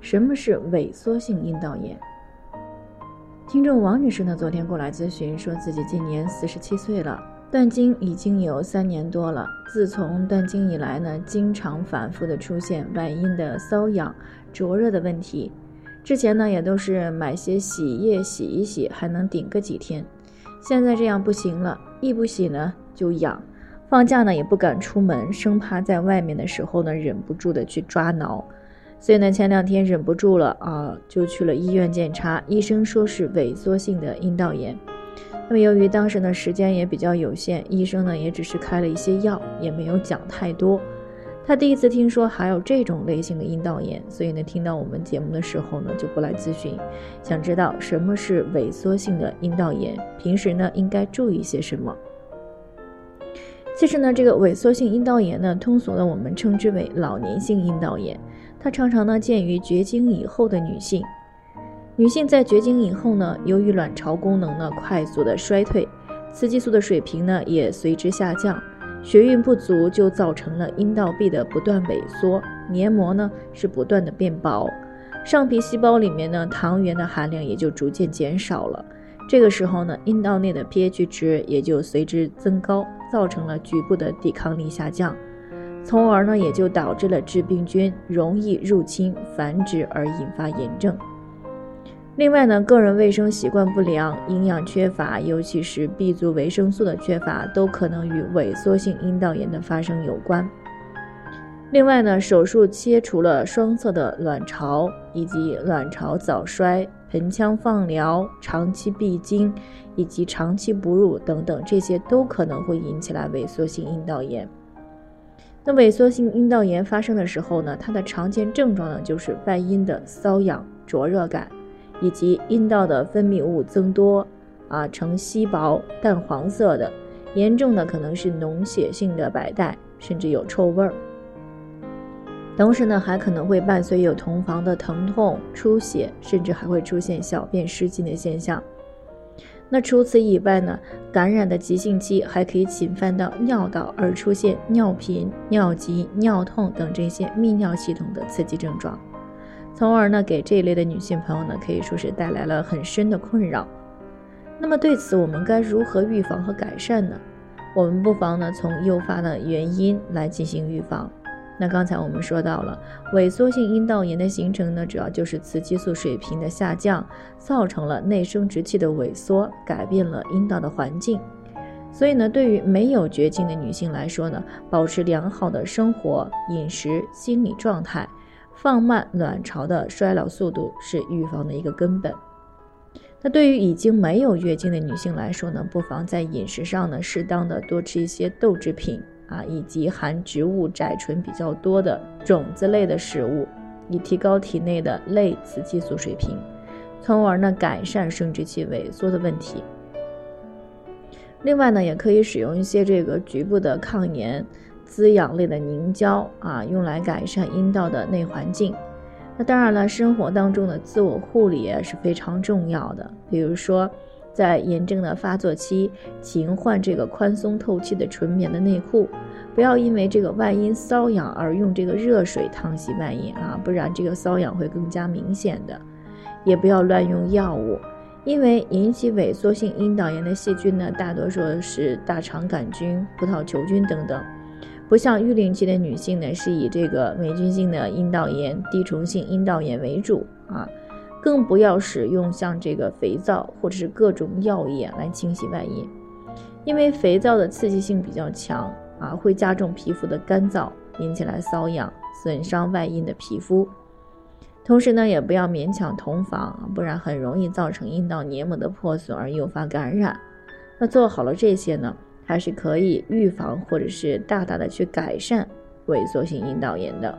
什么是萎缩性阴道炎？听众王女士呢，昨天过来咨询，说自己今年四十七岁了，断经已经有三年多了。自从断经以来呢，经常反复的出现外阴的瘙痒、灼热的问题。之前呢，也都是买些洗液洗一洗，还能顶个几天。现在这样不行了，一不洗呢就痒，放假呢也不敢出门，生怕在外面的时候呢忍不住的去抓挠。所以呢，前两天忍不住了啊，就去了医院检查，医生说是萎缩性的阴道炎。那么由于当时呢时间也比较有限，医生呢也只是开了一些药，也没有讲太多。他第一次听说还有这种类型的阴道炎，所以呢听到我们节目的时候呢就过来咨询，想知道什么是萎缩性的阴道炎，平时呢应该注意些什么。其实呢，这个萎缩性阴道炎呢，通俗的我们称之为老年性阴道炎。它常常呢见于绝经以后的女性，女性在绝经以后呢，由于卵巢功能呢快速的衰退，雌激素的水平呢也随之下降，血运不足就造成了阴道壁的不断萎缩，黏膜呢是不断的变薄，上皮细胞里面呢糖原的含量也就逐渐减少了，这个时候呢阴道内的 pH 值也就随之增高，造成了局部的抵抗力下降。从而呢，也就导致了致病菌容易入侵繁殖而引发炎症。另外呢，个人卫生习惯不良、营养缺乏，尤其是 B 族维生素的缺乏，都可能与萎缩性阴道炎的发生有关。另外呢，手术切除了双侧的卵巢，以及卵巢早衰、盆腔放疗、长期闭经以及长期哺乳等等，这些都可能会引起来萎缩性阴道炎。那萎缩性阴道炎发生的时候呢，它的常见症状呢就是外阴的瘙痒、灼热感，以及阴道的分泌物增多，啊，呈稀薄淡黄色的，严重的可能是脓血性的白带，甚至有臭味儿。同时呢，还可能会伴随有同房的疼痛、出血，甚至还会出现小便失禁的现象。那除此以外呢，感染的急性期还可以侵犯到尿道，而出现尿频、尿急、尿痛等这些泌尿系统的刺激症状，从而呢给这一类的女性朋友呢可以说是带来了很深的困扰。那么对此我们该如何预防和改善呢？我们不妨呢从诱发的原因来进行预防。那刚才我们说到了萎缩性阴道炎的形成呢，主要就是雌激素水平的下降，造成了内生殖器的萎缩，改变了阴道的环境。所以呢，对于没有绝经的女性来说呢，保持良好的生活、饮食、心理状态，放慢卵巢的衰老速度，是预防的一个根本。那对于已经没有月经的女性来说呢，不妨在饮食上呢，适当的多吃一些豆制品。啊，以及含植物甾醇比较多的种子类的食物，以提高体内的类雌激素水平，从而呢改善生殖器萎缩的问题。另外呢，也可以使用一些这个局部的抗炎滋养类的凝胶啊，用来改善阴道的内环境。那当然了，生活当中的自我护理也是非常重要的，比如说。在炎症的发作期，勤换这个宽松透气的纯棉的内裤，不要因为这个外阴瘙痒而用这个热水烫洗外阴啊，不然这个瘙痒会更加明显的。也不要乱用药物，因为引起萎缩性阴道炎的细菌呢，大多数是大肠杆菌、葡萄球菌等等，不像育龄期的女性呢，是以这个霉菌性的阴道炎、滴虫性阴道炎为主啊。更不要使用像这个肥皂或者是各种药液来清洗外阴，因为肥皂的刺激性比较强啊，会加重皮肤的干燥，引起来瘙痒，损伤外阴的皮肤。同时呢，也不要勉强同房，不然很容易造成阴道黏膜的破损而诱发感染。那做好了这些呢，还是可以预防或者是大大的去改善萎缩性阴道炎的。